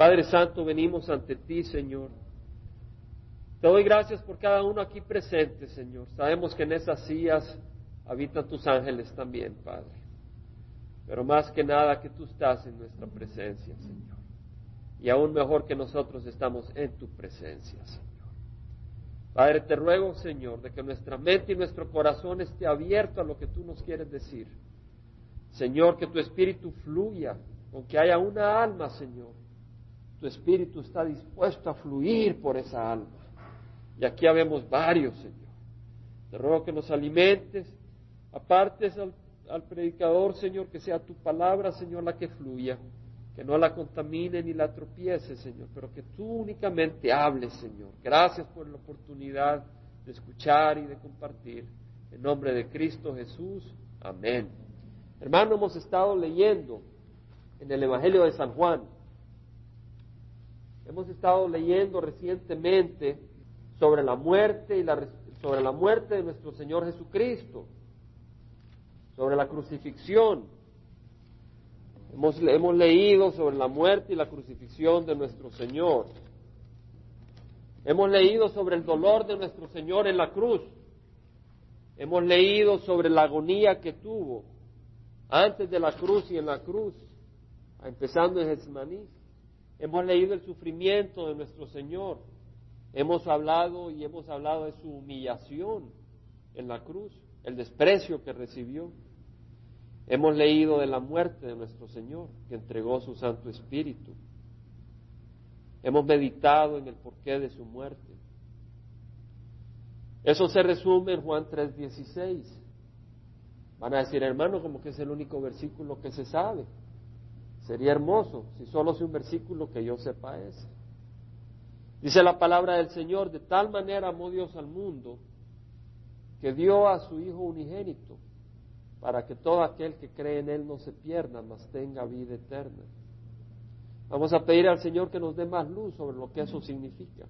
Padre Santo, venimos ante ti, Señor. Te doy gracias por cada uno aquí presente, Señor. Sabemos que en esas sillas habitan tus ángeles también, Padre. Pero más que nada que tú estás en nuestra presencia, Señor. Y aún mejor que nosotros estamos en tu presencia, Señor. Padre, te ruego, Señor, de que nuestra mente y nuestro corazón esté abierto a lo que tú nos quieres decir. Señor, que tu espíritu fluya, con que haya una alma, Señor. Tu espíritu está dispuesto a fluir por esa alma. Y aquí habemos varios, Señor. Te ruego que nos alimentes, apartes al, al predicador, Señor, que sea tu palabra, Señor, la que fluya, que no la contamine ni la tropiece, Señor, pero que tú únicamente hables, Señor. Gracias por la oportunidad de escuchar y de compartir. En nombre de Cristo Jesús, amén. Hermano, hemos estado leyendo en el Evangelio de San Juan. Hemos estado leyendo recientemente sobre la muerte y la, sobre la muerte de nuestro Señor Jesucristo, sobre la crucifixión. Hemos, hemos leído sobre la muerte y la crucifixión de nuestro Señor. Hemos leído sobre el dolor de nuestro Señor en la cruz. Hemos leído sobre la agonía que tuvo antes de la cruz y en la cruz, empezando en Getsemaní. Hemos leído el sufrimiento de nuestro Señor. Hemos hablado y hemos hablado de su humillación en la cruz, el desprecio que recibió. Hemos leído de la muerte de nuestro Señor, que entregó su Santo Espíritu. Hemos meditado en el porqué de su muerte. Eso se resume en Juan 3:16. Van a decir, hermano, como que es el único versículo que se sabe. Sería hermoso si solo sea un versículo que yo sepa ese. Dice la palabra del Señor, de tal manera amó Dios al mundo que dio a su Hijo unigénito para que todo aquel que cree en Él no se pierda, mas tenga vida eterna. Vamos a pedir al Señor que nos dé más luz sobre lo que eso significa.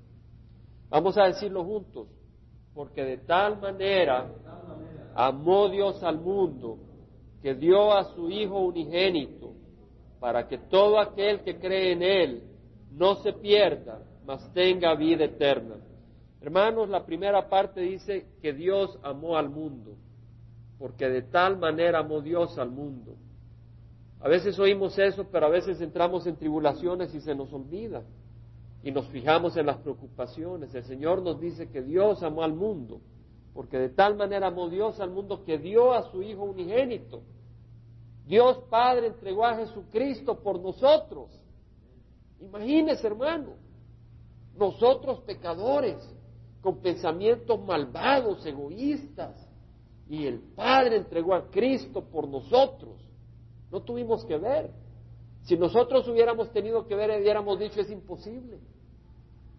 Vamos a decirlo juntos, porque de tal manera amó Dios al mundo que dio a su Hijo unigénito para que todo aquel que cree en Él no se pierda, mas tenga vida eterna. Hermanos, la primera parte dice que Dios amó al mundo, porque de tal manera amó Dios al mundo. A veces oímos eso, pero a veces entramos en tribulaciones y se nos olvida y nos fijamos en las preocupaciones. El Señor nos dice que Dios amó al mundo, porque de tal manera amó Dios al mundo que dio a su Hijo unigénito. Dios Padre entregó a Jesucristo por nosotros. Imagínese, hermano, nosotros pecadores, con pensamientos malvados, egoístas, y el Padre entregó a Cristo por nosotros. No tuvimos que ver. Si nosotros hubiéramos tenido que ver, hubiéramos dicho es imposible.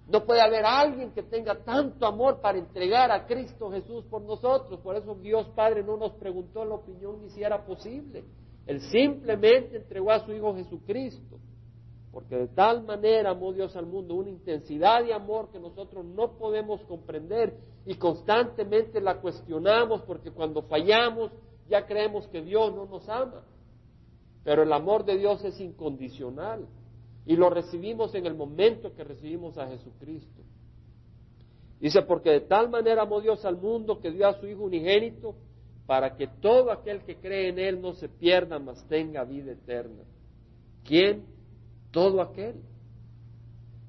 No puede haber alguien que tenga tanto amor para entregar a Cristo Jesús por nosotros. Por eso Dios Padre no nos preguntó la opinión ni si era posible. Él simplemente entregó a su Hijo Jesucristo. Porque de tal manera amó Dios al mundo, una intensidad de amor que nosotros no podemos comprender y constantemente la cuestionamos porque cuando fallamos ya creemos que Dios no nos ama. Pero el amor de Dios es incondicional y lo recibimos en el momento que recibimos a Jesucristo. Dice, porque de tal manera amó Dios al mundo que dio a su Hijo unigénito para que todo aquel que cree en Él no se pierda, mas tenga vida eterna. ¿Quién? Todo aquel.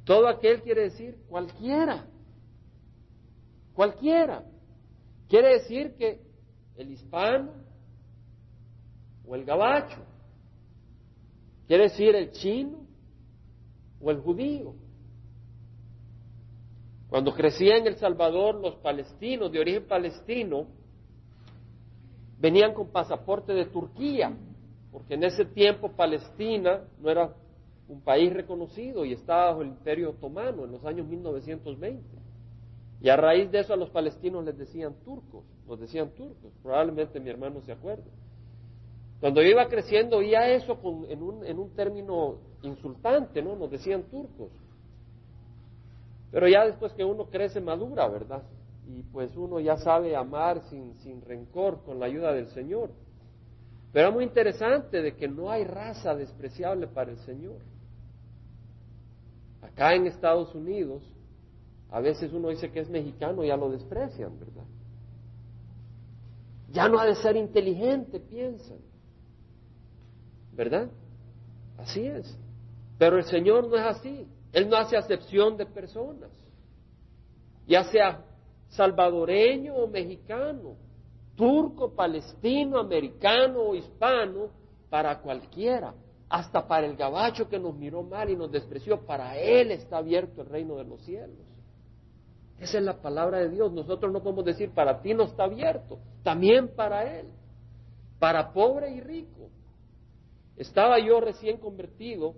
Todo aquel quiere decir cualquiera. Cualquiera. Quiere decir que el hispano o el gabacho. Quiere decir el chino o el judío. Cuando crecía en El Salvador, los palestinos de origen palestino venían con pasaporte de Turquía, porque en ese tiempo Palestina no era un país reconocido y estaba bajo el imperio otomano en los años 1920. Y a raíz de eso a los palestinos les decían turcos, los decían turcos, probablemente mi hermano se acuerde. Cuando yo iba creciendo oía eso en, un, en un término insultante, ¿no? Nos decían turcos. Pero ya después que uno crece madura, ¿verdad? Y pues uno ya sabe amar sin, sin rencor con la ayuda del Señor. Pero es muy interesante de que no hay raza despreciable para el Señor. Acá en Estados Unidos, a veces uno dice que es mexicano, ya lo desprecian, ¿verdad? Ya no ha de ser inteligente, piensan. ¿Verdad? Así es. Pero el Señor no es así. Él no hace acepción de personas. Ya sea salvadoreño o mexicano, turco, palestino, americano o hispano, para cualquiera, hasta para el gabacho que nos miró mal y nos despreció, para él está abierto el reino de los cielos. Esa es la palabra de Dios. Nosotros no podemos decir para ti no está abierto, también para él, para pobre y rico. Estaba yo recién convertido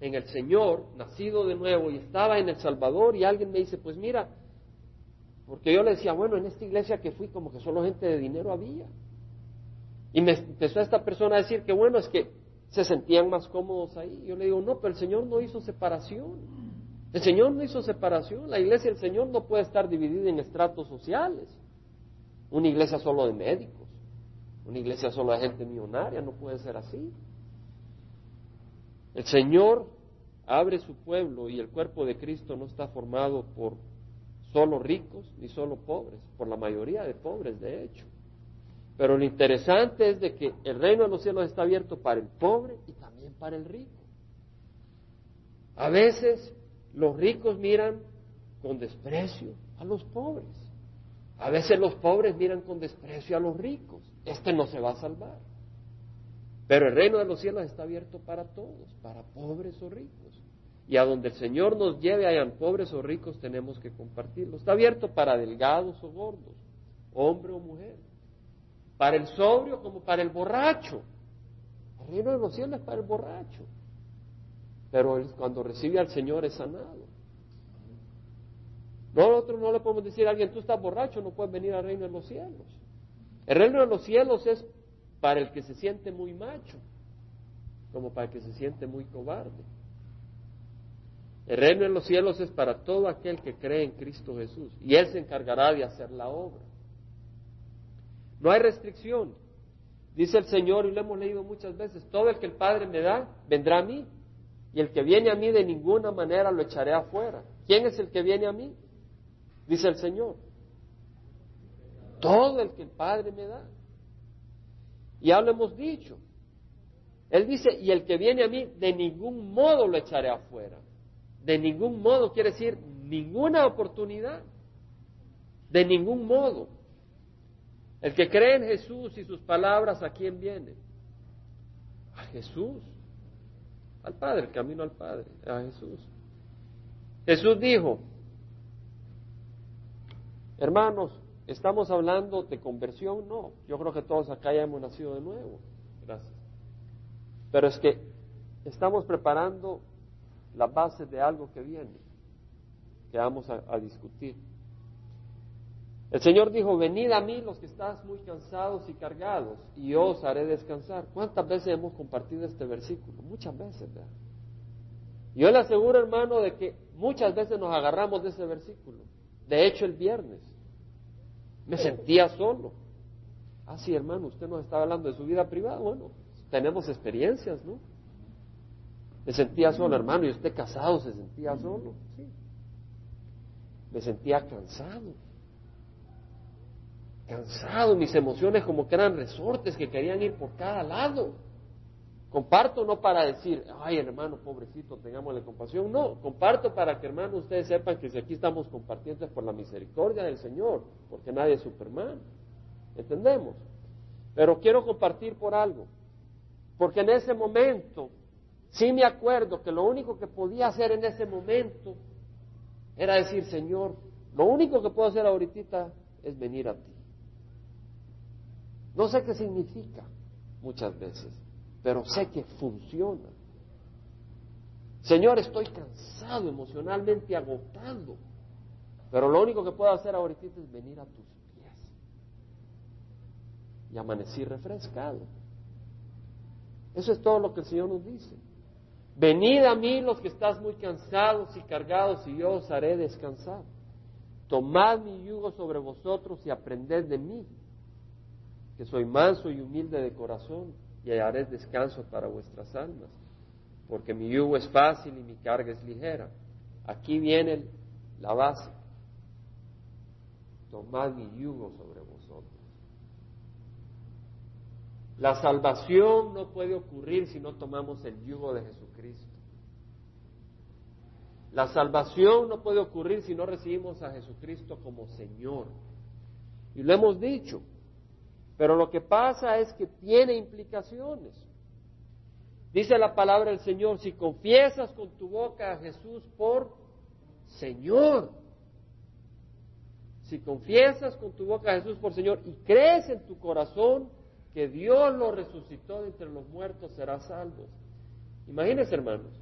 en el Señor, nacido de nuevo, y estaba en El Salvador y alguien me dice, pues mira, porque yo le decía, bueno, en esta iglesia que fui como que solo gente de dinero había. Y me empezó esta persona a decir que bueno, es que se sentían más cómodos ahí. Yo le digo, no, pero el Señor no hizo separación. El Señor no hizo separación. La iglesia del Señor no puede estar dividida en estratos sociales. Una iglesia solo de médicos, una iglesia solo de gente millonaria, no puede ser así. El Señor abre su pueblo y el cuerpo de Cristo no está formado por solo ricos ni solo pobres, por la mayoría de pobres, de hecho. Pero lo interesante es de que el reino de los cielos está abierto para el pobre y también para el rico. A veces los ricos miran con desprecio a los pobres. A veces los pobres miran con desprecio a los ricos. Este no se va a salvar. Pero el reino de los cielos está abierto para todos, para pobres o ricos. Y a donde el Señor nos lleve, hayan pobres o ricos, tenemos que compartirlo. Está abierto para delgados o gordos, hombre o mujer, para el sobrio como para el borracho. El reino de los cielos es para el borracho. Pero cuando recibe al Señor es sanado. Nosotros no le podemos decir a alguien, tú estás borracho, no puedes venir al reino de los cielos. El reino de los cielos es para el que se siente muy macho, como para el que se siente muy cobarde. El reino de los cielos es para todo aquel que cree en Cristo Jesús y Él se encargará de hacer la obra. No hay restricción. Dice el Señor, y lo hemos leído muchas veces, todo el que el Padre me da, vendrá a mí. Y el que viene a mí de ninguna manera lo echaré afuera. ¿Quién es el que viene a mí? Dice el Señor. Todo el que el Padre me da. Y ya lo hemos dicho. Él dice, y el que viene a mí, de ningún modo lo echaré afuera. De ningún modo quiere decir ninguna oportunidad. De ningún modo. El que cree en Jesús y sus palabras, ¿a quién viene? A Jesús. Al Padre, el camino al Padre, a Jesús. Jesús dijo, hermanos, ¿estamos hablando de conversión? No, yo creo que todos acá ya hemos nacido de nuevo. Gracias. Pero es que estamos preparando la base de algo que viene, que vamos a, discutir. El Señor dijo, venid a mí los que estás muy cansados y cargados, y yo os haré descansar. ¿Cuántas veces hemos compartido este versículo? Muchas veces, ¿verdad? Yo le aseguro, hermano, de que muchas veces nos agarramos de ese versículo. De hecho, el viernes me sentía solo. Ah, sí, hermano, usted nos estaba hablando de su vida privada. Bueno, tenemos experiencias, ¿no? Me sentía solo, hermano, y usted casado se sentía solo. Sí. Me sentía cansado. Cansado, mis emociones como que eran resortes que querían ir por cada lado. Comparto no para decir, ay hermano, pobrecito, tengámosle compasión. No, comparto para que hermano ustedes sepan que si aquí estamos compartiendo es por la misericordia del Señor, porque nadie es Superman. ¿Entendemos? Pero quiero compartir por algo. Porque en ese momento Sí me acuerdo que lo único que podía hacer en ese momento era decir, Señor, lo único que puedo hacer ahorita es venir a ti. No sé qué significa muchas veces, pero sé que funciona. Señor, estoy cansado, emocionalmente agotado, pero lo único que puedo hacer ahorita es venir a tus pies. Y amanecí refrescado. Eso es todo lo que el Señor nos dice. Venid a mí los que estás muy cansados y cargados y yo os haré descansar. Tomad mi yugo sobre vosotros y aprended de mí, que soy manso y humilde de corazón y haré descanso para vuestras almas, porque mi yugo es fácil y mi carga es ligera. Aquí viene la base. Tomad mi yugo sobre vosotros. La salvación no puede ocurrir si no tomamos el yugo de Jesucristo. La salvación no puede ocurrir si no recibimos a Jesucristo como Señor. Y lo hemos dicho. Pero lo que pasa es que tiene implicaciones. Dice la palabra del Señor, si confiesas con tu boca a Jesús por Señor, si confiesas con tu boca a Jesús por Señor y crees en tu corazón que Dios lo resucitó de entre los muertos, serás salvo. Imagínense, hermanos,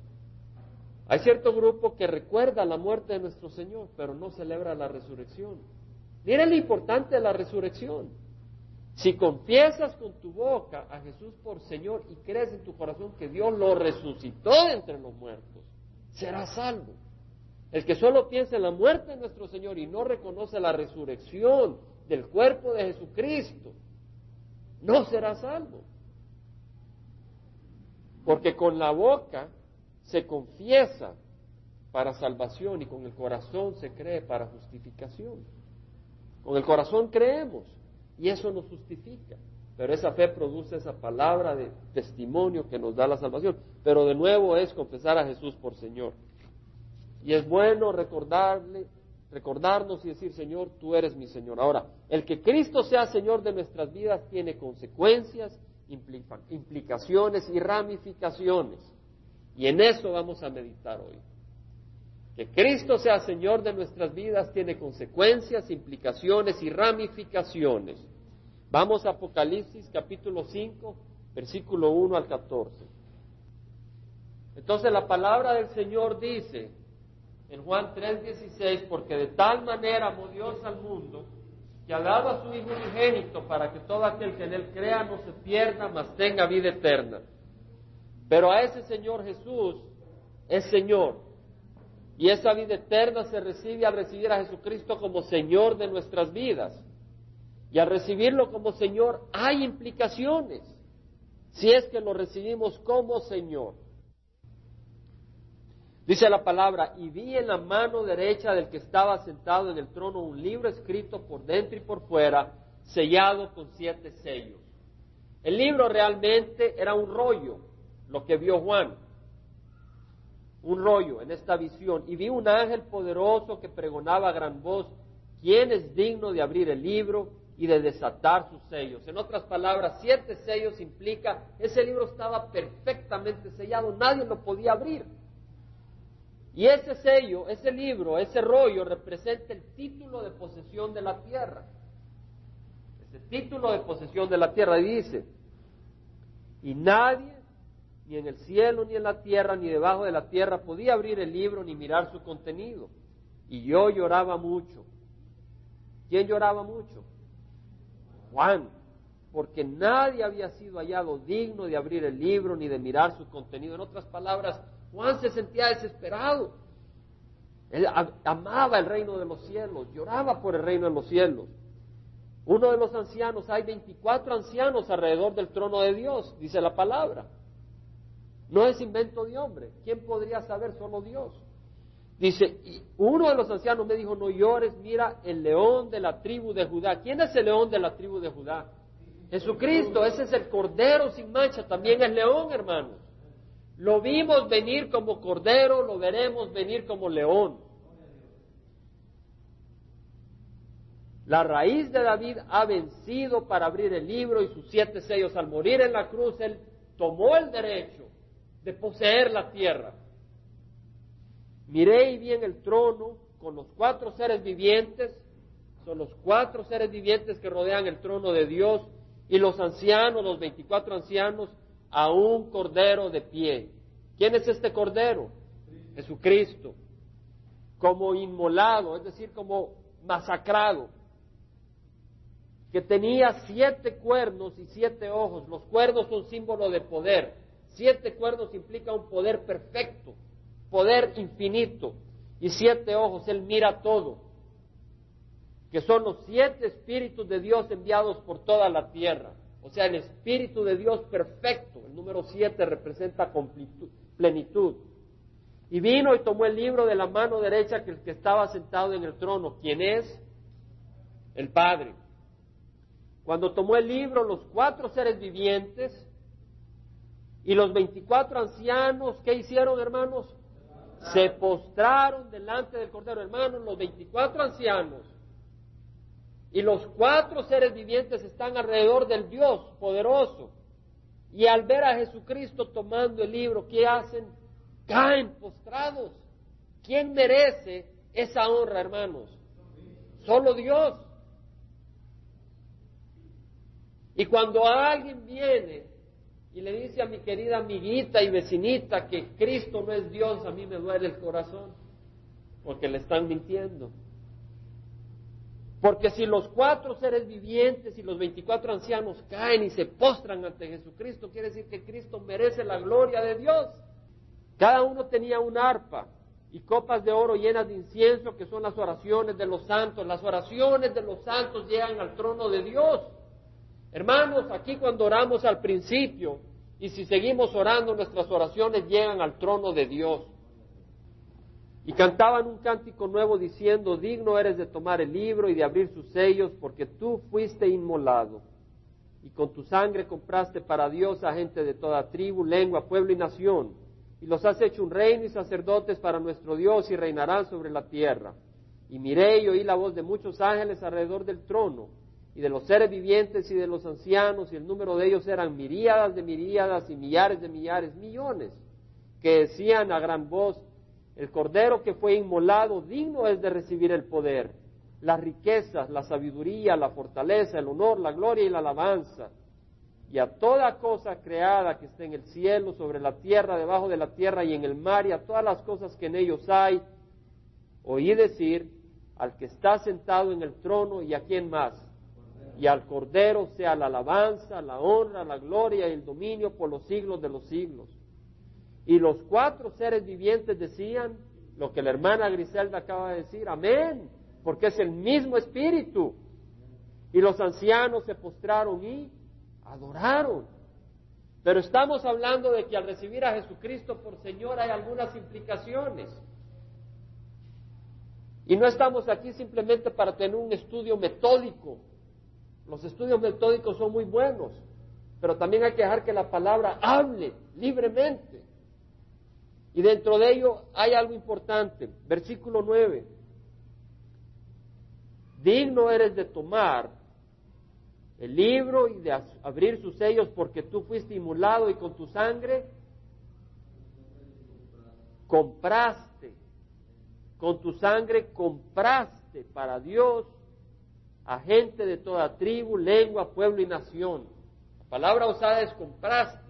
hay cierto grupo que recuerda la muerte de nuestro Señor, pero no celebra la resurrección. Miren lo importante de la resurrección. Si confiesas con tu boca a Jesús por Señor y crees en tu corazón que Dios lo resucitó de entre los muertos, serás salvo. El que solo piensa en la muerte de nuestro Señor y no reconoce la resurrección del cuerpo de Jesucristo, no será salvo. Porque con la boca se confiesa para salvación y con el corazón se cree para justificación. Con el corazón creemos y eso nos justifica. Pero esa fe produce esa palabra de testimonio que nos da la salvación. Pero de nuevo es confesar a Jesús por Señor. Y es bueno recordarle, recordarnos y decir, Señor, tú eres mi Señor. Ahora, el que Cristo sea Señor de nuestras vidas tiene consecuencias, implicaciones y ramificaciones. Y en eso vamos a meditar hoy. Que Cristo sea Señor de nuestras vidas tiene consecuencias, implicaciones y ramificaciones. Vamos a Apocalipsis capítulo 5, versículo 1 al 14. Entonces la palabra del Señor dice en Juan 3:16, porque de tal manera amó Dios al mundo, que ha dado a su Hijo unigénito para que todo aquel que en él crea no se pierda, mas tenga vida eterna. Pero a ese Señor Jesús es Señor. Y esa vida eterna se recibe al recibir a Jesucristo como Señor de nuestras vidas. Y al recibirlo como Señor hay implicaciones, si es que lo recibimos como Señor. Dice la palabra, y vi en la mano derecha del que estaba sentado en el trono un libro escrito por dentro y por fuera, sellado con siete sellos. El libro realmente era un rollo, lo que vio Juan, un rollo en esta visión, y vi un ángel poderoso que pregonaba a gran voz, ¿quién es digno de abrir el libro y de desatar sus sellos? En otras palabras, siete sellos implica, ese libro estaba perfectamente sellado, nadie lo podía abrir. Y ese sello, ese libro, ese rollo representa el título de posesión de la tierra. Ese título de posesión de la tierra dice, y nadie ni en el cielo, ni en la tierra, ni debajo de la tierra podía abrir el libro ni mirar su contenido. Y yo lloraba mucho. ¿Quién lloraba mucho? Juan, porque nadie había sido hallado digno de abrir el libro ni de mirar su contenido. En otras palabras, Juan se sentía desesperado. Él amaba el reino de los cielos, lloraba por el reino de los cielos. Uno de los ancianos, hay 24 ancianos alrededor del trono de Dios, dice la palabra. No es invento de hombre. ¿Quién podría saber? Solo Dios. Dice, y uno de los ancianos me dijo, no llores, mira el león de la tribu de Judá. ¿Quién es el león de la tribu de Judá? Jesucristo, ese es el cordero sin mancha, también es león, hermanos. Lo vimos venir como cordero, lo veremos venir como león. La raíz de David ha vencido para abrir el libro y sus siete sellos. Al morir en la cruz, él tomó el derecho de poseer la tierra. Miré y vi en el trono con los cuatro seres vivientes, son los cuatro seres vivientes que rodean el trono de Dios, y los ancianos, los veinticuatro ancianos, a un cordero de pie. ¿Quién es este cordero? Jesucristo. Como inmolado, es decir, como masacrado, que tenía siete cuernos y siete ojos. Los cuernos son símbolo de poder. Siete cuernos implica un poder perfecto, poder infinito. Y siete ojos, Él mira todo. Que son los siete espíritus de Dios enviados por toda la tierra. O sea, el espíritu de Dios perfecto. El número siete representa plenitud. Y vino y tomó el libro de la mano derecha que el que estaba sentado en el trono, quien es el Padre. Cuando tomó el libro, los cuatro seres vivientes y los veinticuatro ancianos, ¿qué hicieron, hermanos? Se postraron delante del Cordero, hermanos, los veinticuatro ancianos y los cuatro seres vivientes están alrededor del Dios poderoso. Y al ver a Jesucristo tomando el libro, ¿qué hacen? Caen postrados. ¿Quién merece esa honra, hermanos? Solo Dios. Y cuando alguien viene y le dice a mi querida amiguita y vecinita que Cristo no es Dios, a mí me duele el corazón, porque le están mintiendo. Porque si los cuatro seres vivientes y los veinticuatro ancianos caen y se postran ante Jesucristo, quiere decir que Cristo merece la gloria de Dios. Cada uno tenía un arpa y copas de oro llenas de incienso, que son las oraciones de los santos. Las oraciones de los santos llegan al trono de Dios. Hermanos, aquí cuando oramos al principio y si seguimos orando, nuestras oraciones llegan al trono de Dios. Y cantaban un cántico nuevo diciendo, digno eres de tomar el libro y de abrir sus sellos, porque tú fuiste inmolado. Y con tu sangre compraste para Dios a gente de toda tribu, lengua, pueblo y nación. Y los has hecho un reino y sacerdotes para nuestro Dios y reinarán sobre la tierra. Y miré y oí la voz de muchos ángeles alrededor del trono, y de los seres vivientes y de los ancianos, y el número de ellos eran miríadas de miríadas y millares de millares, millones, que decían a gran voz, el cordero que fue inmolado digno es de recibir el poder, las riquezas, la sabiduría, la fortaleza, el honor, la gloria y la alabanza. Y a toda cosa creada que esté en el cielo, sobre la tierra, debajo de la tierra y en el mar, y a todas las cosas que en ellos hay, oí decir al que está sentado en el trono y a quién más. Y al Cordero sea la alabanza, la honra, la gloria y el dominio por los siglos de los siglos. Y los cuatro seres vivientes decían lo que la hermana Griselda acaba de decir, amén, porque es el mismo espíritu. Y los ancianos se postraron y adoraron. Pero estamos hablando de que al recibir a Jesucristo por Señor hay algunas implicaciones. Y no estamos aquí simplemente para tener un estudio metódico. Los estudios metódicos son muy buenos, pero también hay que dejar que la palabra hable libremente. Y dentro de ello hay algo importante. Versículo 9. Digno eres de tomar el libro y de abrir sus sellos porque tú fuiste inmulado y con tu sangre compraste. Con tu sangre compraste para Dios a gente de toda tribu, lengua, pueblo y nación. La palabra usada es compraste.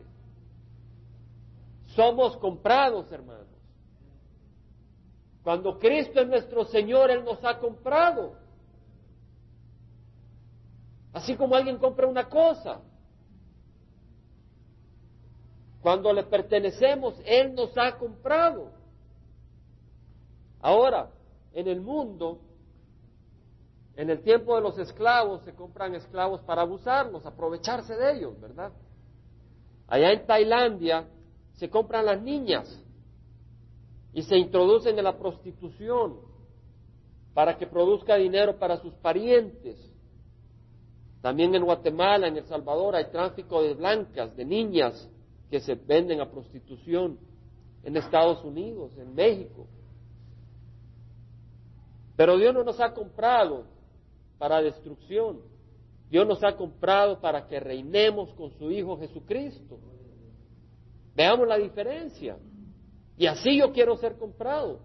Somos comprados, hermanos. Cuando Cristo es nuestro Señor, Él nos ha comprado. Así como alguien compra una cosa. Cuando le pertenecemos, Él nos ha comprado. Ahora, en el mundo, en el tiempo de los esclavos, se compran esclavos para abusarlos, aprovecharse de ellos, ¿verdad? Allá en Tailandia, se compran las niñas y se introducen en la prostitución para que produzca dinero para sus parientes. También en Guatemala, en El Salvador, hay tráfico de blancas, de niñas que se venden a prostitución. En Estados Unidos, en México. Pero Dios no nos ha comprado para destrucción. Dios nos ha comprado para que reinemos con su Hijo Jesucristo. Veamos la diferencia. Y así yo quiero ser comprado.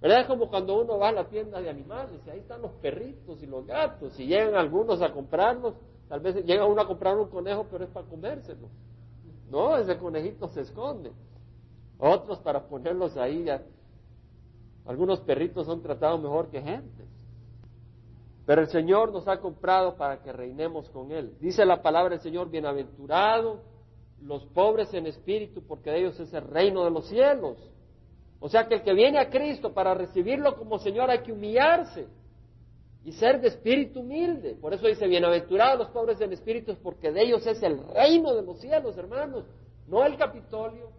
¿Verdad? Es como cuando uno va a la tienda de animales y ahí están los perritos y los gatos y llegan algunos a comprarlos. Tal vez llega uno a comprar un conejo, pero es para comérselo. No, ese conejito se esconde. Otros para ponerlos ahí. Algunos perritos son tratados mejor que gente. Pero el Señor nos ha comprado para que reinemos con Él. Dice la palabra del Señor, bienaventurado los pobres en espíritu, porque de ellos es el reino de los cielos. O sea que el que viene a Cristo para recibirlo como Señor hay que humillarse y ser de espíritu humilde. Por eso dice, bienaventurados los pobres en espíritu, porque de ellos es el reino de los cielos, hermanos, no el Capitolio,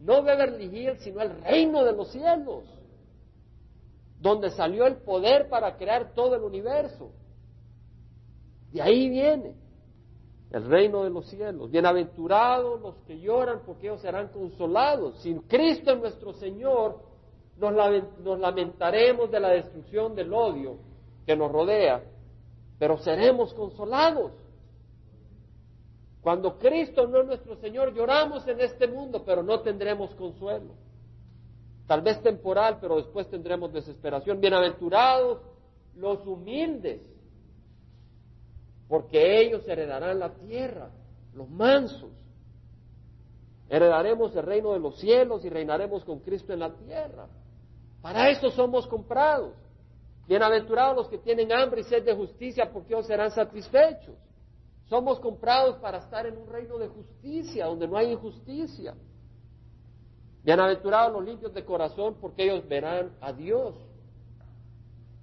No Beverly Hills, sino el reino de los cielos, donde salió el poder para crear todo el universo. De ahí viene el reino de los cielos. Bienaventurados los que lloran porque ellos serán consolados. Sin Cristo nuestro Señor nos, nos lamentaremos de la destrucción del odio que nos rodea, pero seremos consolados. Cuando Cristo no es nuestro Señor, lloramos en este mundo, pero no tendremos consuelo. Tal vez temporal, pero después tendremos desesperación. Bienaventurados los humildes, porque ellos heredarán la tierra, los mansos. Heredaremos el reino de los cielos y reinaremos con Cristo en la tierra. Para eso somos comprados. Bienaventurados los que tienen hambre y sed de justicia, porque ellos serán satisfechos. Somos comprados para estar en un reino de justicia, donde no hay injusticia. Bienaventurados los limpios de corazón, porque ellos verán a Dios.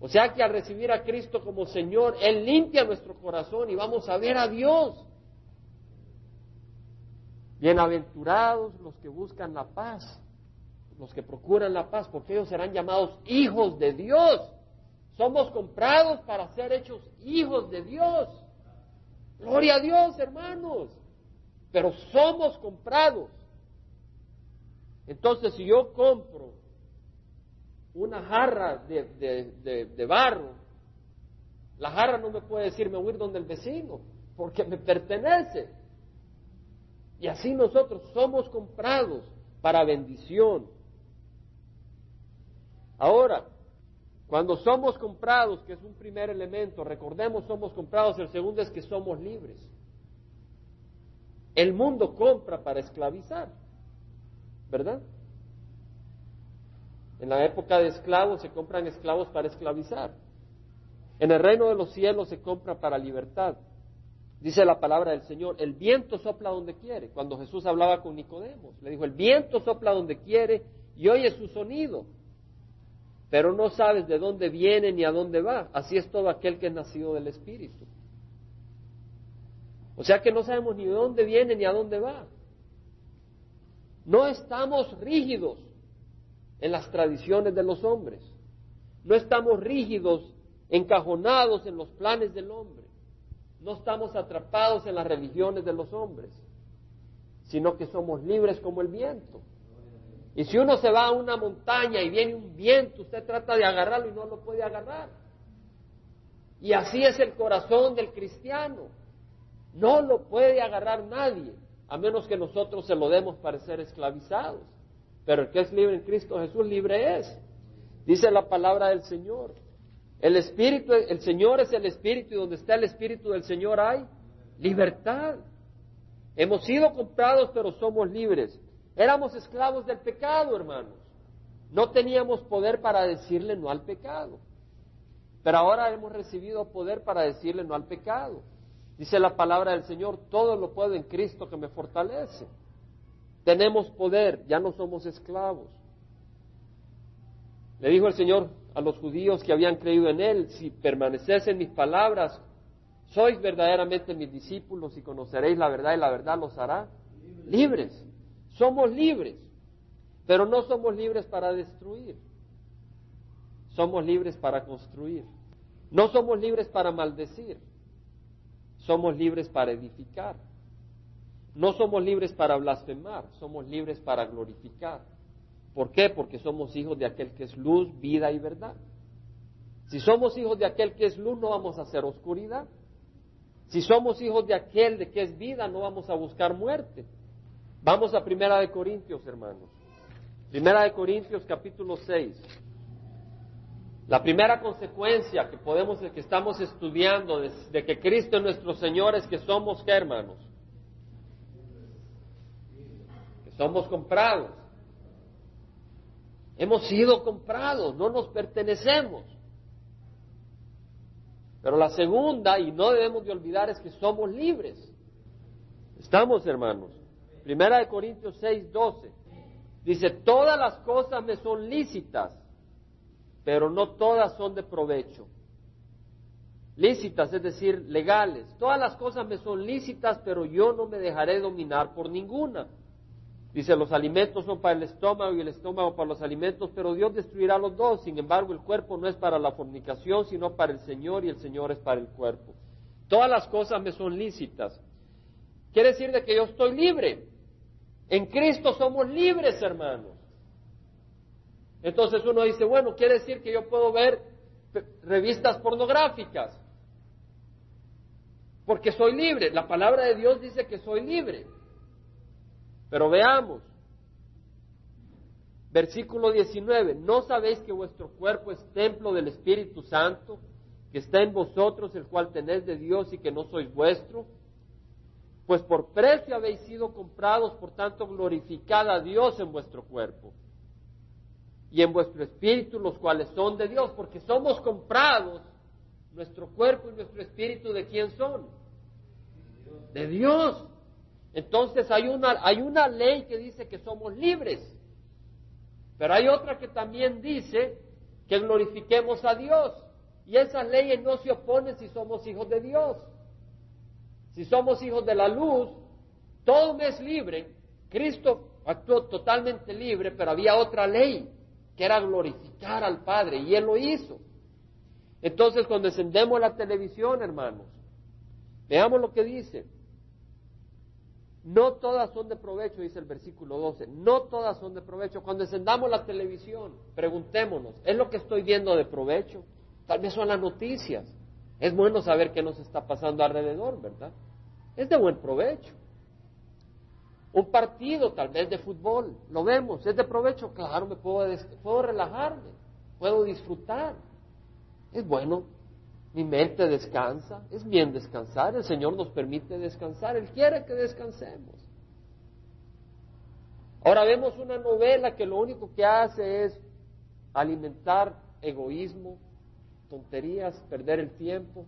O sea que al recibir a Cristo como Señor, Él limpia nuestro corazón y vamos a ver a Dios. Bienaventurados los que buscan la paz, los que procuran la paz, porque ellos serán llamados hijos de Dios. Somos comprados para ser hechos hijos de Dios. Gloria a Dios, hermanos. Pero somos comprados. Entonces, si yo compro una jarra de, barro, la jarra no me puede decir me voy a ir donde el vecino, porque me pertenece. Y así nosotros somos comprados para bendición. Ahora, cuando somos comprados, que es un primer elemento, recordemos somos comprados, el segundo es que somos libres. El mundo compra para esclavizar, ¿verdad? En la época de esclavos se compran esclavos para esclavizar. En el reino de los cielos se compra para libertad. Dice la palabra del Señor, el viento sopla donde quiere. Cuando Jesús hablaba con Nicodemos, le dijo, el viento sopla donde quiere y oye su sonido, pero no sabes de dónde viene ni a dónde va. Así es todo aquel que es nacido del Espíritu. O sea que no sabemos ni de dónde viene ni a dónde va. No estamos rígidos en las tradiciones de los hombres. No estamos rígidos, encajonados en los planes del hombre. No estamos atrapados en las religiones de los hombres, sino que somos libres como el viento. Y si uno se va a una montaña y viene un viento, usted trata de agarrarlo y no lo puede agarrar. Y así es el corazón del cristiano. No lo puede agarrar nadie, a menos que nosotros se lo demos para ser esclavizados. Pero el que es libre en Cristo Jesús, libre es. Dice la palabra del Señor. El Espíritu, el Señor es el Espíritu y donde está el Espíritu del Señor hay libertad. Hemos sido comprados, pero somos libres. Éramos esclavos del pecado, hermanos. No teníamos poder para decirle no al pecado. Pero ahora hemos recibido poder para decirle no al pecado. Dice la palabra del Señor, todo lo puedo en Cristo que me fortalece. Tenemos poder, ya no somos esclavos. Le dijo el Señor a los judíos que habían creído en Él, si permanecéis en mis palabras, sois verdaderamente mis discípulos y conoceréis la verdad y la verdad los hará libres. Somos libres, pero no somos libres para destruir. Somos libres para construir. No somos libres para maldecir. Somos libres para edificar. No somos libres para blasfemar, somos libres para glorificar. ¿Por qué? Porque somos hijos de aquel que es luz, vida y verdad. Si somos hijos de aquel que es luz, no vamos a hacer oscuridad. Si somos hijos de aquel de que es vida, no vamos a buscar muerte. Vamos a Primera de Corintios, hermanos. Primera de Corintios, capítulo 6. La primera consecuencia que podemos, que estamos estudiando de, de que Cristo es nuestro Señor es que somos, ¿qué hermanos? Somos comprados. Hemos sido comprados, no nos pertenecemos. Pero la segunda, y no debemos de olvidar, es que somos libres. Estamos, hermanos. Primera de Corintios 6, 12. Dice, todas las cosas me son lícitas, pero no todas son de provecho. Lícitas, es decir, legales. Todas las cosas me son lícitas, pero yo no me dejaré dominar por ninguna. Dice, los alimentos son para el estómago y el estómago para los alimentos, pero Dios destruirá los dos. Sin embargo, el cuerpo no es para la fornicación, sino para el Señor y el Señor es para el cuerpo. Todas las cosas me son lícitas. Quiere decir de que yo estoy libre. En Cristo somos libres, hermanos. Entonces uno dice, bueno, quiere decir que yo puedo ver revistas pornográficas. Porque soy libre. La palabra de Dios dice que soy libre. Pero veamos, versículo 19, ¿no sabéis que vuestro cuerpo es templo del Espíritu Santo, que está en vosotros, el cual tenéis de Dios y que no sois vuestro? Pues por precio habéis sido comprados, por tanto glorificad a Dios en vuestro cuerpo y en vuestro espíritu, los cuales son de Dios, porque somos comprados, nuestro cuerpo y nuestro espíritu, ¿de quién son? De Dios. Entonces hay una, hay una ley que dice que somos libres, pero hay otra que también dice que glorifiquemos a Dios. Y esas leyes no se oponen si somos hijos de Dios. Si somos hijos de la luz, todo es libre. Cristo actuó totalmente libre, pero había otra ley, que era glorificar al Padre, y Él lo hizo. Entonces, cuando encendemos la televisión, hermanos, veamos lo que dice. No todas son de provecho, dice el versículo 12. No todas son de provecho. Cuando encendamos la televisión, preguntémonos, ¿es lo que estoy viendo de provecho? Tal vez son las noticias. Es bueno saber qué nos está pasando alrededor, ¿verdad? Es de buen provecho. Un partido tal vez de fútbol, lo vemos, es de provecho, claro, me puedo, puedo relajarme, puedo disfrutar. Es bueno mi mente descansa, es bien descansar, el Señor nos permite descansar, Él quiere que descansemos. Ahora vemos una novela que lo único que hace es alimentar egoísmo, tonterías, perder el tiempo.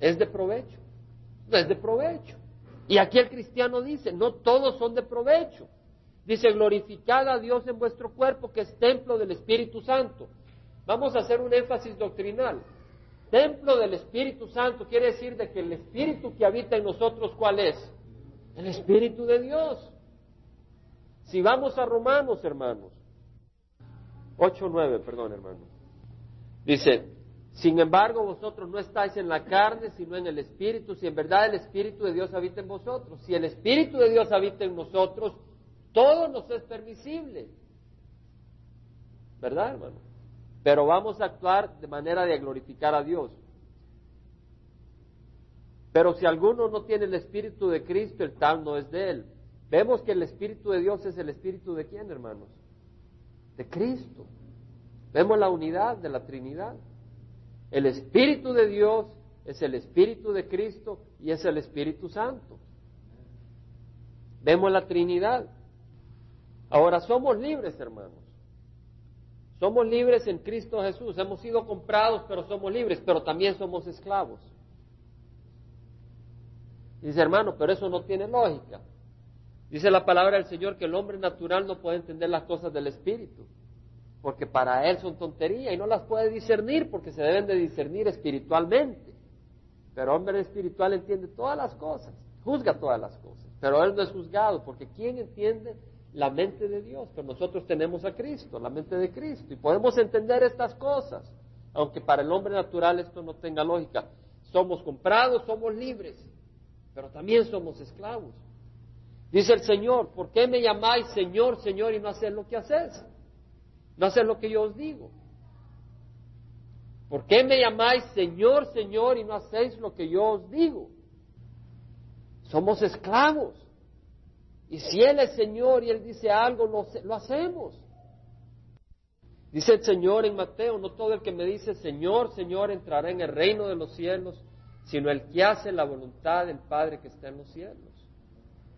Es de provecho, no es de provecho. Y aquí el cristiano dice, no todos son de provecho. Dice, glorificad a Dios en vuestro cuerpo, que es templo del Espíritu Santo. Vamos a hacer un énfasis doctrinal. Templo del Espíritu Santo quiere decir de que el Espíritu que habita en nosotros, ¿cuál es? El Espíritu de Dios. Si vamos a Romanos, hermanos, 8.9, perdón, hermanos. Dice, sin embargo, vosotros no estáis en la carne, sino en el Espíritu, si en verdad el Espíritu de Dios habita en vosotros. Si el Espíritu de Dios habita en nosotros, todo nos es permisible. ¿Verdad, hermano? Pero vamos a actuar de manera de glorificar a Dios. Pero si alguno no tiene el Espíritu de Cristo, el tal no es de él. Vemos que el Espíritu de Dios es el Espíritu de quién, hermanos? De Cristo. Vemos la unidad de la Trinidad. El Espíritu de Dios es el Espíritu de Cristo y es el Espíritu Santo. Vemos la Trinidad. Ahora somos libres, hermanos. Somos libres en Cristo Jesús. Hemos sido comprados, pero somos libres, pero también somos esclavos. Dice hermano, pero eso no tiene lógica. Dice la palabra del Señor que el hombre natural no puede entender las cosas del Espíritu, porque para él son tontería y no las puede discernir porque se deben de discernir espiritualmente. Pero hombre espiritual entiende todas las cosas, juzga todas las cosas, pero él no es juzgado porque ¿quién entiende la mente de Dios, pero nosotros tenemos a Cristo, la mente de Cristo, y podemos entender estas cosas, aunque para el hombre natural esto no tenga lógica. Somos comprados, somos libres, pero también somos esclavos. Dice el Señor, ¿por qué me llamáis Señor, Señor y no hacéis lo que hacéis? No hacéis lo que yo os digo. ¿Por qué me llamáis Señor, Señor y no hacéis lo que yo os digo? Somos esclavos. Y si Él es Señor y Él dice algo, lo, hacemos. Dice el Señor en Mateo, no todo el que me dice Señor, Señor entrará en el reino de los cielos, sino el que hace la voluntad del Padre que está en los cielos.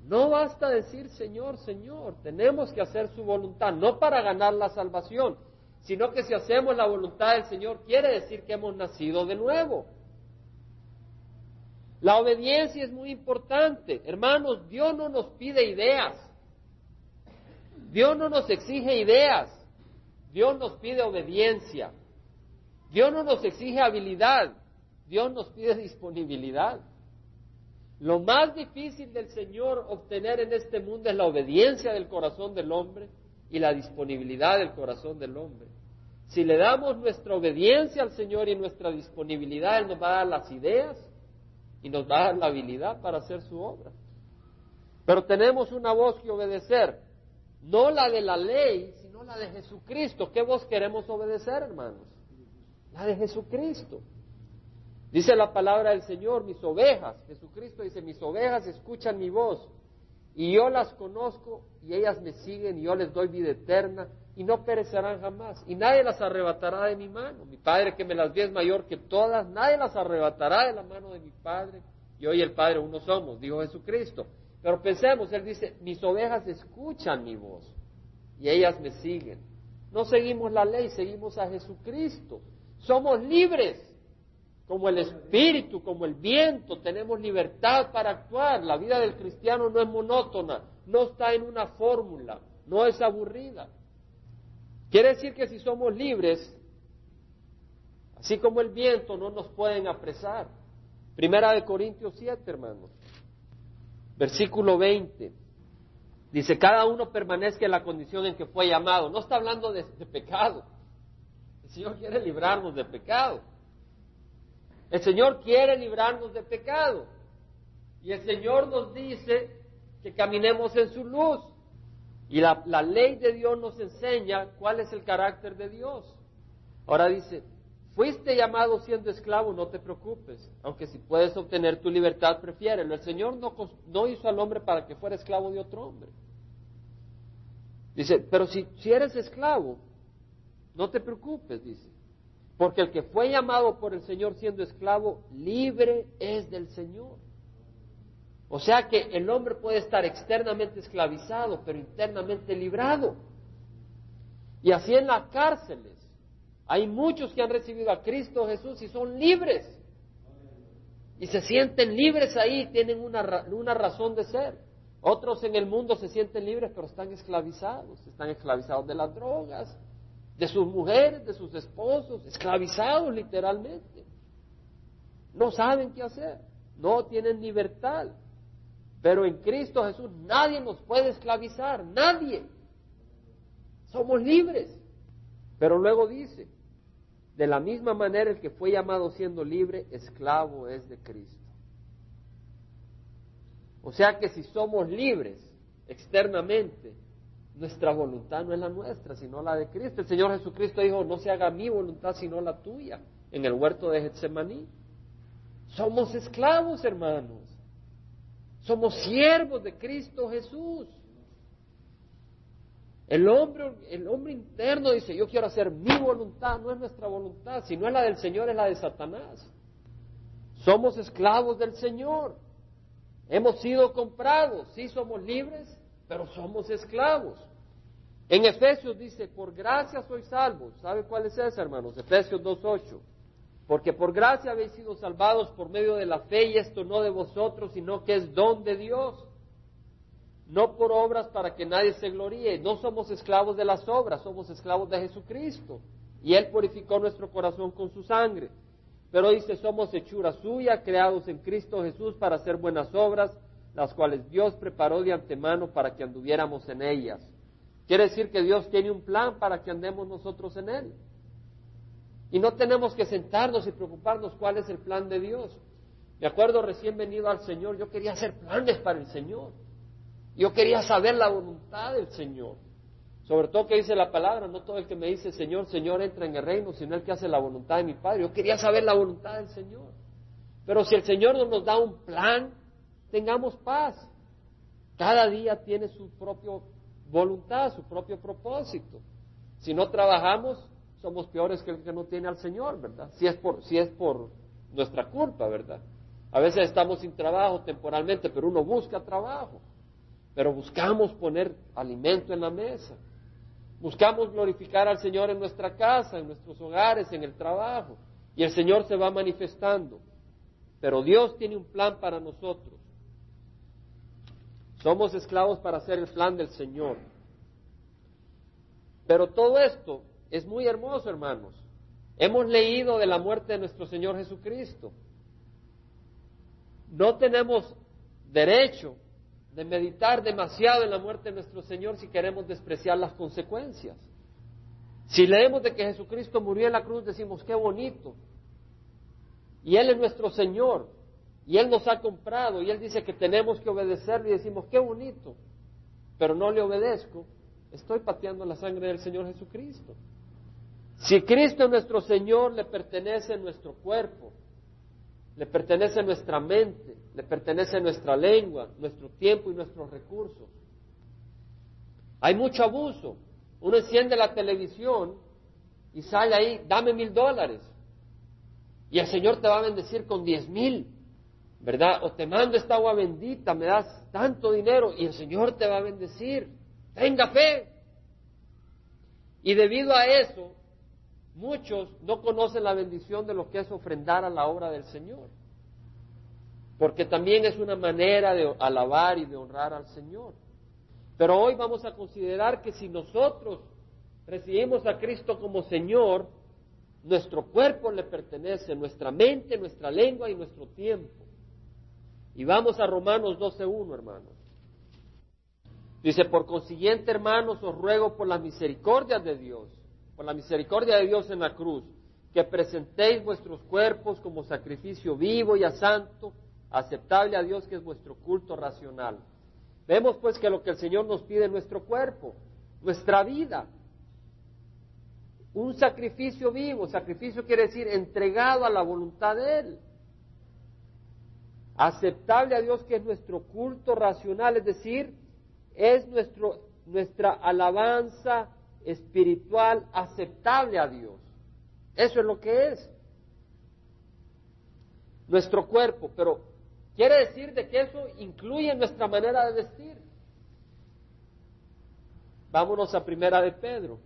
No basta decir Señor, Señor, tenemos que hacer su voluntad, no para ganar la salvación, sino que si hacemos la voluntad del Señor quiere decir que hemos nacido de nuevo. La obediencia es muy importante. Hermanos, Dios no nos pide ideas. Dios no nos exige ideas. Dios nos pide obediencia. Dios no nos exige habilidad. Dios nos pide disponibilidad. Lo más difícil del Señor obtener en este mundo es la obediencia del corazón del hombre y la disponibilidad del corazón del hombre. Si le damos nuestra obediencia al Señor y nuestra disponibilidad, Él nos va a dar las ideas y nos va a dar la habilidad para hacer su obra. Pero tenemos una voz que obedecer, no la de la ley, sino la de Jesucristo. ¿Qué voz queremos obedecer, hermanos? La de Jesucristo. Dice la palabra del Señor, mis ovejas, Jesucristo dice, mis ovejas escuchan mi voz y yo las conozco y ellas me siguen y yo les doy vida eterna y no perecerán jamás y nadie las arrebatará de mi mano. Mi Padre que me las dio es mayor que todas, nadie las arrebatará de la mano de mi Padre. Y hoy el Padre uno somos, dijo Jesucristo. Pero pensemos, Él dice, mis ovejas escuchan mi voz y ellas me siguen. No seguimos la ley, seguimos a Jesucristo. Somos libres como el espíritu, como el viento, tenemos libertad para actuar. La vida del cristiano no es monótona, no está en una fórmula, no es aburrida. Quiere decir que si somos libres, así como el viento, no nos pueden apresar. Primera de Corintios 7, hermanos. Versículo 20. Dice, cada uno permanezca en la condición en que fue llamado. No está hablando de, de pecado. El Señor quiere librarnos de pecado. El Señor quiere librarnos de pecado. Y el Señor nos dice que caminemos en su luz. Y la, ley de Dios nos enseña cuál es el carácter de Dios. Ahora dice, fuiste llamado siendo esclavo, no te preocupes, aunque si puedes obtener tu libertad, prefiérelo. El Señor no, hizo al hombre para que fuera esclavo de otro hombre. Dice, pero si, si eres esclavo, no te preocupes, dice. Porque el que fue llamado por el Señor siendo esclavo, libre es del Señor. O sea que el hombre puede estar externamente esclavizado, pero internamente librado. Y así en las cárceles. Hay muchos que han recibido a Cristo Jesús y son libres. Y se sienten libres ahí, tienen una, una razón de ser. Otros en el mundo se sienten libres, pero están esclavizados. Están esclavizados de las drogas, de sus mujeres, de sus esposos, esclavizados literalmente. No saben qué hacer, no tienen libertad. Pero en Cristo Jesús nadie nos puede esclavizar, nadie. Somos libres. Pero luego dice, de la misma manera el que fue llamado siendo libre, esclavo es de Cristo. O sea que si somos libres externamente, nuestra voluntad no es la nuestra, sino la de Cristo. El Señor Jesucristo dijo, no se haga mi voluntad, sino la tuya, en el huerto de Getsemaní. Somos esclavos, hermanos. Somos siervos de Cristo Jesús. El hombre, el hombre interno dice, yo quiero hacer mi voluntad, no es nuestra voluntad, si no es la del Señor, es la de Satanás. Somos esclavos del Señor. Hemos sido comprados, sí somos libres, pero somos esclavos. En Efesios dice, por gracia sois salvos. ¿Sabe cuál es esa, hermanos? Efesios 2.8. Porque por gracia habéis sido salvados por medio de la fe y esto no de vosotros, sino que es don de Dios. No por obras para que nadie se gloríe. No somos esclavos de las obras, somos esclavos de Jesucristo. Y Él purificó nuestro corazón con su sangre. Pero dice, somos hechura suya, creados en Cristo Jesús para hacer buenas obras, las cuales Dios preparó de antemano para que anduviéramos en ellas. Quiere decir que Dios tiene un plan para que andemos nosotros en Él. Y no tenemos que sentarnos y preocuparnos cuál es el plan de Dios. Me acuerdo recién venido al Señor, yo quería hacer planes para el Señor. Yo quería saber la voluntad del Señor. Sobre todo que dice la palabra, no todo el que me dice Señor, Señor entra en el reino, sino el que hace la voluntad de mi Padre. Yo quería saber la voluntad del Señor. Pero si el Señor no nos da un plan, tengamos paz. Cada día tiene su propia voluntad, su propio propósito. Si no trabajamos, somos peores que el que no tiene al Señor, ¿verdad? Si es por, si es por nuestra culpa, ¿verdad? A veces estamos sin trabajo temporalmente, pero uno busca trabajo. Pero buscamos poner alimento en la mesa. Buscamos glorificar al Señor en nuestra casa, en nuestros hogares, en el trabajo. Y el Señor se va manifestando. Pero Dios tiene un plan para nosotros. Somos esclavos para hacer el plan del Señor. Pero todo esto es muy hermoso, hermanos. Hemos leído de la muerte de nuestro Señor Jesucristo. No tenemos derecho de meditar demasiado en la muerte de nuestro Señor si queremos despreciar las consecuencias. Si leemos de que Jesucristo murió en la cruz, decimos, qué bonito. Y Él es nuestro Señor. Y Él nos ha comprado. Y Él dice que tenemos que obedecerle. Y decimos, qué bonito. Pero no le obedezco. Estoy pateando la sangre del Señor Jesucristo. Si Cristo es nuestro Señor, le pertenece nuestro cuerpo. Le pertenece nuestra mente. Le pertenece nuestra lengua, nuestro tiempo y nuestros recursos. Hay mucho abuso. Uno enciende la televisión y sale ahí, dame mil dólares. Y el Señor te va a bendecir con diez mil, ¿verdad? O te mando esta agua bendita, me das tanto dinero y el Señor te va a bendecir. Tenga fe. Y debido a eso, muchos no conocen la bendición de lo que es ofrendar a la obra del Señor. Porque también es una manera de alabar y de honrar al Señor. Pero hoy vamos a considerar que si nosotros recibimos a Cristo como Señor, nuestro cuerpo le pertenece, nuestra mente, nuestra lengua y nuestro tiempo. Y vamos a Romanos 12.1, hermanos. Dice, por consiguiente, hermanos, os ruego por la misericordia de Dios, por la misericordia de Dios en la cruz, que presentéis vuestros cuerpos como sacrificio vivo y a santo, aceptable a Dios, que es vuestro culto racional. Vemos pues que lo que el Señor nos pide es nuestro cuerpo, nuestra vida. Un sacrificio vivo, sacrificio quiere decir entregado a la voluntad de Él. Aceptable a Dios que es nuestro culto racional, es decir, es nuestro, nuestra alabanza espiritual aceptable a Dios. Eso es lo que es. Nuestro cuerpo, pero Quiere decir de que eso incluye nuestra manera de vestir. Vámonos a primera de Pedro.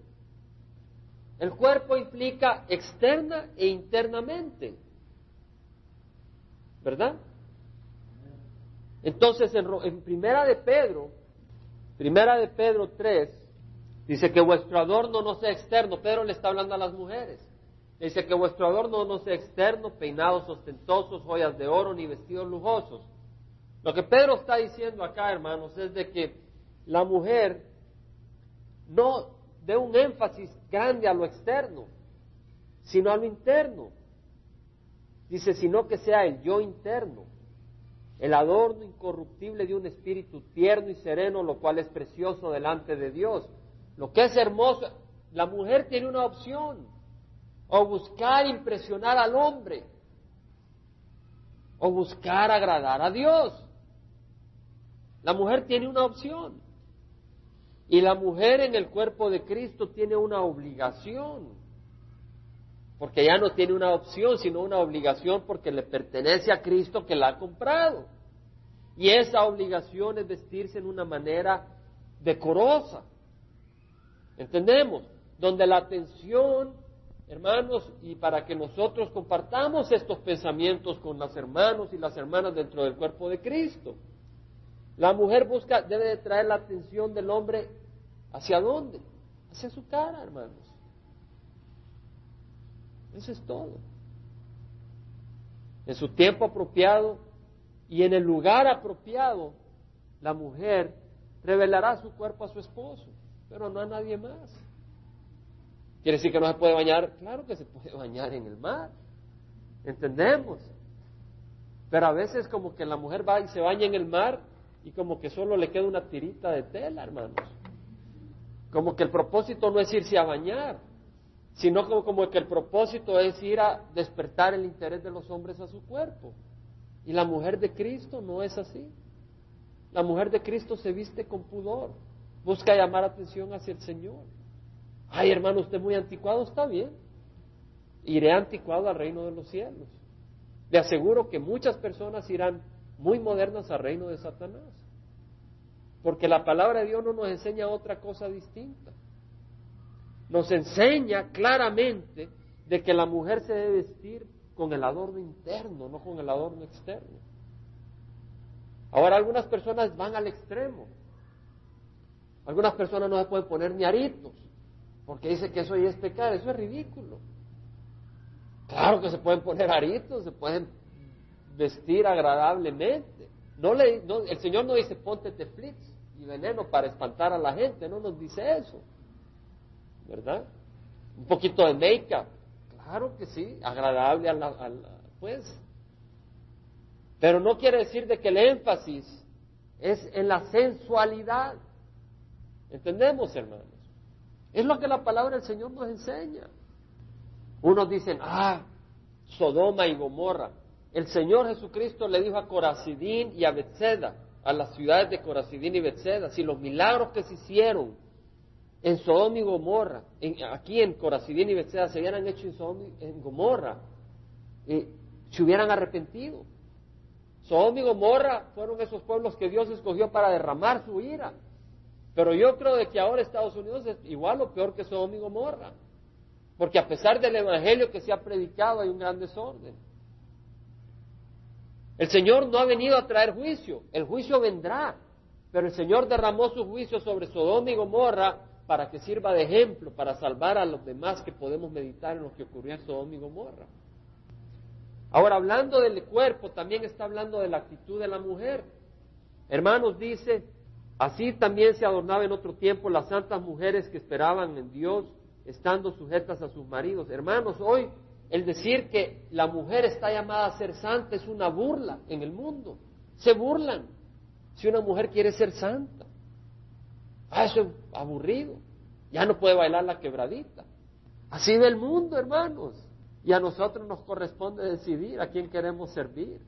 El cuerpo implica externa e internamente. ¿Verdad? Entonces, en, en, primera de Pedro, primera de Pedro 3, dice que vuestro adorno no sea externo. Pedro le está hablando a las mujeres. Dice que vuestro adorno no sea externo, peinados ostentosos, joyas de oro, ni vestidos lujosos. Lo que Pedro está diciendo acá, hermanos, es de que la mujer no dé un énfasis grande a lo externo, sino a lo interno. Dice, sino que sea el yo interno, el adorno incorruptible de un espíritu tierno y sereno, lo cual es precioso delante de Dios. Lo que es hermoso, la mujer tiene una opción o buscar impresionar al hombre, o buscar agradar a Dios. La mujer tiene una opción. Y la mujer en el cuerpo de Cristo tiene una obligación. Porque ya no tiene una opción, sino una obligación porque le pertenece a Cristo que la ha comprado. Y esa obligación es vestirse en una manera decorosa. ¿Entendemos? Donde la atención hermanos, y para que nosotros compartamos estos pensamientos con los hermanos y las hermanas dentro del cuerpo de Cristo. La mujer busca, debe de traer la atención del hombre hacia dónde? Hacia su cara, hermanos. Eso es todo. En su tiempo apropiado y en el lugar apropiado, la mujer revelará su cuerpo a su esposo, pero no a nadie más. ¿Quiere decir que no se puede bañar? Claro que se puede bañar en el mar. ¿Entendemos? Pero a veces como que la mujer va y se baña en el mar y como que solo le queda una tirita de tela, hermanos. Como que el propósito no es irse a bañar, sino como, como que el propósito es ir a despertar el interés de los hombres a su cuerpo. Y la mujer de Cristo no es así. La mujer de Cristo se viste con pudor, busca llamar atención hacia el Señor. Ay, hermano, usted es muy anticuado, está bien. Iré anticuado al reino de los cielos. Le aseguro que muchas personas irán muy modernas al reino de Satanás. Porque la palabra de Dios no nos enseña otra cosa distinta. Nos enseña claramente de que la mujer se debe vestir con el adorno interno, no con el adorno externo. Ahora algunas personas van al extremo. Algunas personas no se pueden poner ni aritos porque dice que eso ya es pecado, eso es ridículo. Claro que se pueden poner aritos, se pueden vestir agradablemente, No le, no, el Señor no dice ponte flits y veneno para espantar a la gente, no nos dice eso. ¿Verdad? Un poquito de make-up, claro que sí, agradable a la, pues. Pero no quiere decir de que el énfasis es en la sensualidad. ¿Entendemos, hermanos? Es lo que la palabra del Señor nos enseña. Unos dicen, ah, Sodoma y Gomorra. El Señor Jesucristo le dijo a Coracidín y a Bethseda, a las ciudades de Coracidín y Bethseda, si los milagros que se hicieron en Sodoma y Gomorra, aquí en Coracidín y Bethseda, se hubieran hecho en Sodoma y en Gomorra, eh, se hubieran arrepentido. Sodoma y Gomorra fueron esos pueblos que Dios escogió para derramar su ira. Pero yo creo de que ahora Estados Unidos es igual o peor que Sodoma y Gomorra. Porque a pesar del evangelio que se ha predicado hay un gran desorden. El Señor no ha venido a traer juicio, el juicio vendrá, pero el Señor derramó su juicio sobre Sodoma y Gomorra para que sirva de ejemplo, para salvar a los demás que podemos meditar en lo que ocurrió en Sodoma y Gomorra. Ahora, hablando del cuerpo, también está hablando de la actitud de la mujer. Hermanos, dice, así también se adornaba en otro tiempo las santas mujeres que esperaban en Dios, estando sujetas a sus maridos. Hermanos, hoy el decir que la mujer está llamada a ser santa es una burla en el mundo. Se burlan si una mujer quiere ser santa. Ah, eso es aburrido. Ya no puede bailar la quebradita. Así ve el mundo, hermanos. Y a nosotros nos corresponde decidir a quién queremos servir.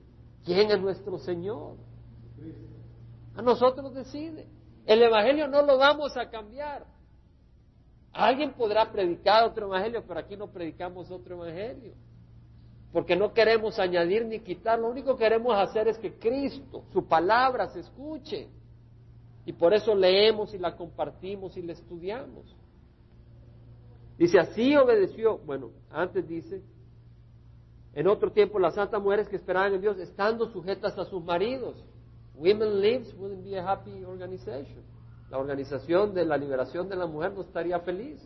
¿Quién es nuestro Señor? A nosotros decide. El Evangelio no lo vamos a cambiar. Alguien podrá predicar otro evangelio, pero aquí no predicamos otro evangelio. Porque no queremos añadir ni quitar, lo único que queremos hacer es que Cristo, su palabra, se escuche. Y por eso leemos y la compartimos y la estudiamos. Dice, así obedeció, bueno, antes dice, en otro tiempo las santas mujeres que esperaban en Dios, estando sujetas a sus maridos. Women lives wouldn't be a happy organization la organización de la liberación de la mujer no estaría feliz.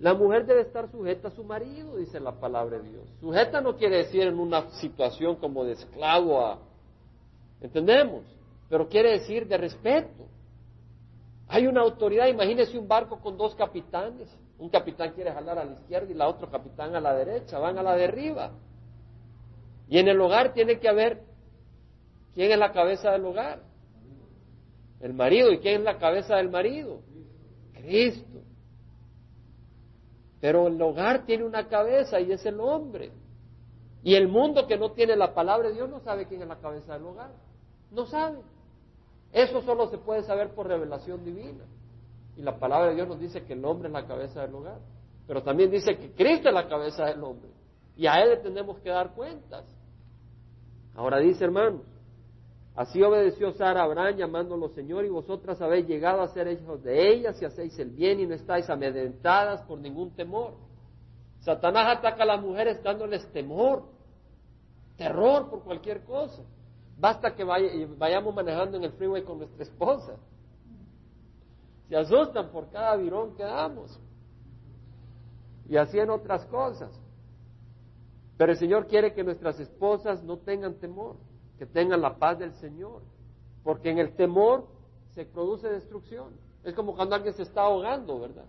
La mujer debe estar sujeta a su marido, dice la palabra de Dios. Sujeta no quiere decir en una situación como de esclavo a... ¿Entendemos? Pero quiere decir de respeto. Hay una autoridad, imagínese un barco con dos capitanes. Un capitán quiere jalar a la izquierda y la otro capitán a la derecha, van a la de arriba. Y en el hogar tiene que haber quién es la cabeza del hogar. El marido. ¿Y quién es la cabeza del marido? Cristo. Pero el hogar tiene una cabeza y es el hombre. Y el mundo que no tiene la palabra de Dios no sabe quién es la cabeza del hogar. No sabe. Eso solo se puede saber por revelación divina. Y la palabra de Dios nos dice que el hombre es la cabeza del hogar. Pero también dice que Cristo es la cabeza del hombre. Y a Él le tenemos que dar cuentas. Ahora dice, hermanos, Así obedeció Sara a Abraham llamándolo Señor y vosotras habéis llegado a ser hijos de ella si hacéis el bien y no estáis amedrentadas por ningún temor. Satanás ataca a las mujeres dándoles temor, terror por cualquier cosa. Basta que vayamos manejando en el freeway con nuestra esposa. Se asustan por cada virón que damos. Y así en otras cosas. Pero el Señor quiere que nuestras esposas no tengan temor que tengan la paz del Señor, porque en el temor se produce destrucción. Es como cuando alguien se está ahogando, ¿verdad?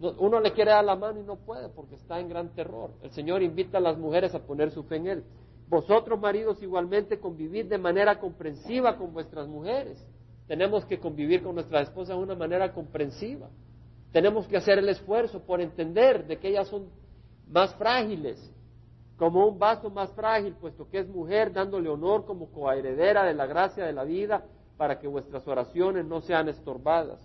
Uno le quiere dar la mano y no puede porque está en gran terror. El Señor invita a las mujeres a poner su fe en Él. Vosotros, maridos, igualmente convivir de manera comprensiva con vuestras mujeres. Tenemos que convivir con nuestras esposas de una manera comprensiva. Tenemos que hacer el esfuerzo por entender de que ellas son más frágiles, como un vaso más frágil, puesto que es mujer, dándole honor como coheredera de la gracia de la vida, para que vuestras oraciones no sean estorbadas.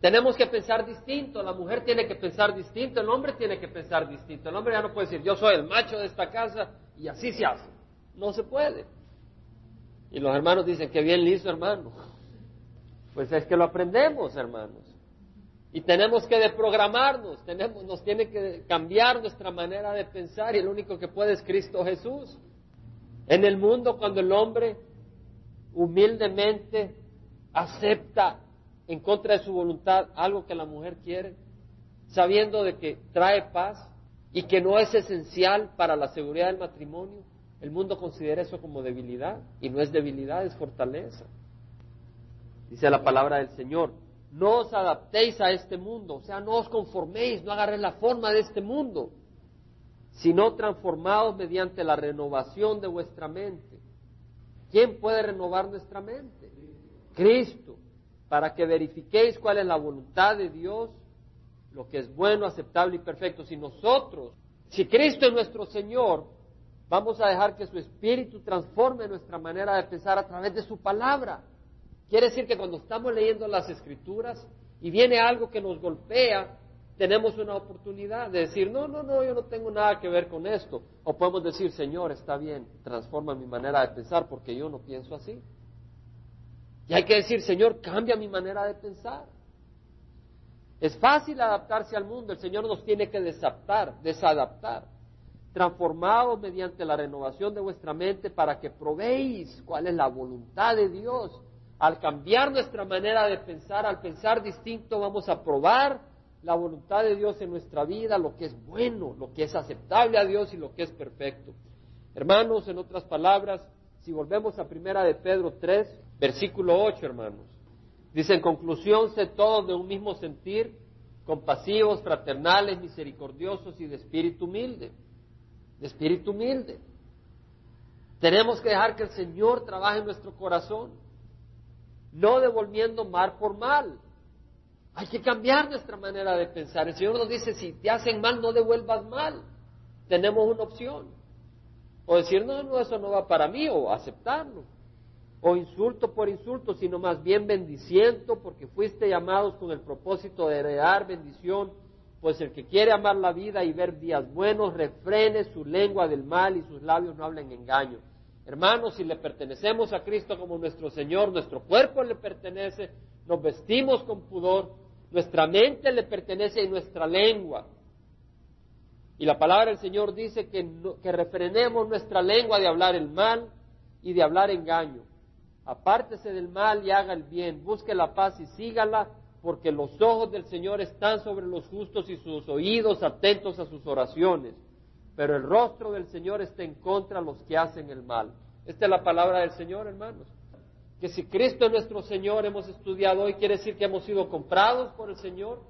Tenemos que pensar distinto, la mujer tiene que pensar distinto, el hombre tiene que pensar distinto. El hombre ya no puede decir, yo soy el macho de esta casa y así se hace. No se puede. Y los hermanos dicen, que bien listo, hermano. Pues es que lo aprendemos, hermanos. Y tenemos que deprogramarnos, tenemos, nos tiene que cambiar nuestra manera de pensar y el único que puede es Cristo Jesús. En el mundo cuando el hombre humildemente acepta en contra de su voluntad algo que la mujer quiere, sabiendo de que trae paz y que no es esencial para la seguridad del matrimonio, El mundo considera eso como debilidad y no es debilidad, es fortaleza. Dice la palabra del Señor, no os adaptéis a este mundo, o sea, no os conforméis, no agarréis la forma de este mundo, sino transformados mediante la renovación de vuestra mente. ¿Quién puede renovar nuestra mente? Cristo, para que verifiquéis cuál es la voluntad de Dios, lo que es bueno, aceptable y perfecto. Si nosotros, si Cristo es nuestro Señor, vamos a dejar que su Espíritu transforme nuestra manera de pensar a través de su palabra. Quiere decir que cuando estamos leyendo las Escrituras y viene algo que nos golpea, tenemos una oportunidad de decir, no, no, no, yo no tengo nada que ver con esto. O podemos decir, Señor, está bien, transforma mi manera de pensar porque yo no pienso así. Y hay que decir, Señor, cambia mi manera de pensar. Es fácil adaptarse al mundo, el Señor nos tiene que desadaptar, desadaptar, transformados mediante la renovación de vuestra mente para que probéis cuál es la voluntad de Dios. Al cambiar nuestra manera de pensar, al pensar distinto, vamos a probar la voluntad de Dios en nuestra vida, lo que es bueno, lo que es aceptable a Dios y lo que es perfecto. Hermanos, en otras palabras, si volvemos a primera de Pedro 3, versículo 8, hermanos, dice en conclusión, sé todos de un mismo sentir, compasivos, fraternales, misericordiosos y de espíritu humilde, de espíritu humilde. Tenemos que dejar que el Señor trabaje en nuestro corazón, no devolviendo mal por mal, hay que cambiar nuestra manera de pensar. El Señor nos dice, si te hacen mal, no devuelvas mal. Tenemos una opción. O decir, no, no, eso no va para mí, o aceptarlo. O insulto por insulto, sino más bien bendiciendo, porque fuiste llamados con el propósito de heredar bendición. Pues el que quiere amar la vida y ver días buenos, refrene su lengua del mal y sus labios no hablen engaño. Hermanos, si le pertenecemos a Cristo como nuestro Señor, nuestro cuerpo le pertenece, nos vestimos con pudor, nuestra mente le pertenece y nuestra lengua. Y la palabra del Señor dice que, que refrenemos nuestra lengua de hablar el mal y de hablar engaño. Apártese del mal y haga el bien, busque la paz y sígala, porque los ojos del Señor están sobre los justos y sus oídos atentos a sus oraciones. Pero el rostro del Señor está en contra de los que hacen el mal. Esta es la palabra del Señor, hermanos que si Cristo es nuestro Señor, hemos estudiado hoy, quiere decir que hemos sido comprados por el Señor,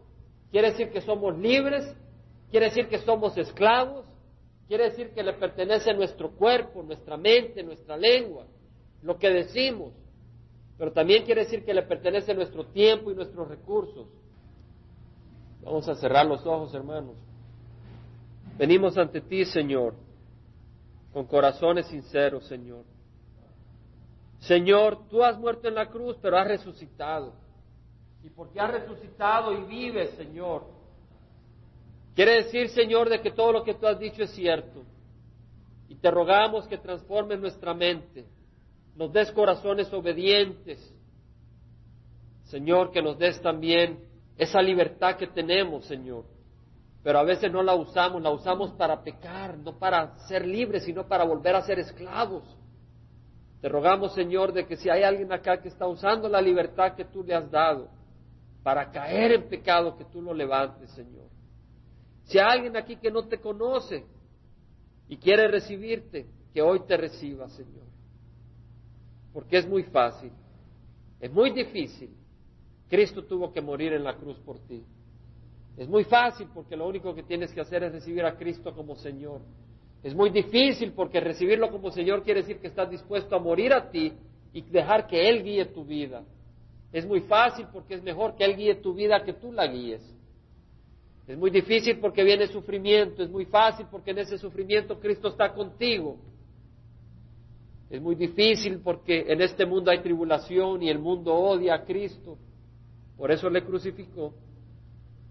quiere decir que somos libres, quiere decir que somos esclavos, quiere decir que le pertenece nuestro cuerpo, nuestra mente, nuestra lengua, lo que decimos, pero también quiere decir que le pertenece nuestro tiempo y nuestros recursos. Vamos a cerrar los ojos, hermanos. Venimos ante ti, Señor, con corazones sinceros, Señor. Señor, tú has muerto en la cruz, pero has resucitado. Y porque has resucitado y vives, Señor, quiere decir, Señor, de que todo lo que tú has dicho es cierto. Y te rogamos que transformes nuestra mente, nos des corazones obedientes. Señor, que nos des también esa libertad que tenemos, Señor. Pero a veces no la usamos, la usamos para pecar, no para ser libres, sino para volver a ser esclavos. Te rogamos, Señor, de que si hay alguien acá que está usando la libertad que tú le has dado para caer en pecado, que tú lo levantes, Señor. Si hay alguien aquí que no te conoce y quiere recibirte, que hoy te reciba, Señor. Porque es muy fácil, es muy difícil. Cristo tuvo que morir en la cruz por ti. Es muy fácil porque lo único que tienes que hacer es recibir a Cristo como Señor. Es muy difícil porque recibirlo como Señor quiere decir que estás dispuesto a morir a ti y dejar que Él guíe tu vida. Es muy fácil porque es mejor que Él guíe tu vida que tú la guíes. Es muy difícil porque viene sufrimiento. Es muy fácil porque en ese sufrimiento Cristo está contigo. Es muy difícil porque en este mundo hay tribulación y el mundo odia a Cristo. Por eso le crucificó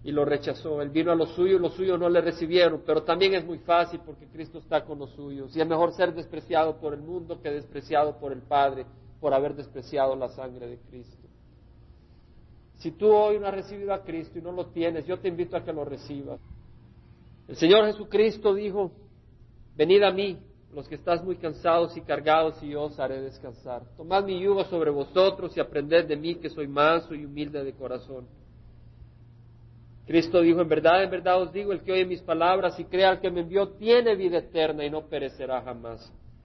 y lo rechazó. Él vino a los suyos, los suyos no le recibieron, pero también es muy fácil porque Cristo está con los suyos. Y es mejor ser despreciado por el mundo que despreciado por el Padre por haber despreciado la sangre de Cristo. Si tú hoy no has recibido a Cristo y no lo tienes, yo te invito a que lo recibas. El Señor Jesucristo dijo, venid a mí, los que estás muy cansados y cargados, y yo os haré descansar. Tomad mi yugo sobre vosotros y aprended de mí, que soy manso y humilde de corazón Cristo dijo, en verdad, en verdad os digo, el que oye mis palabras y crea al que me envió, tiene vida eterna y no perecerá jamás.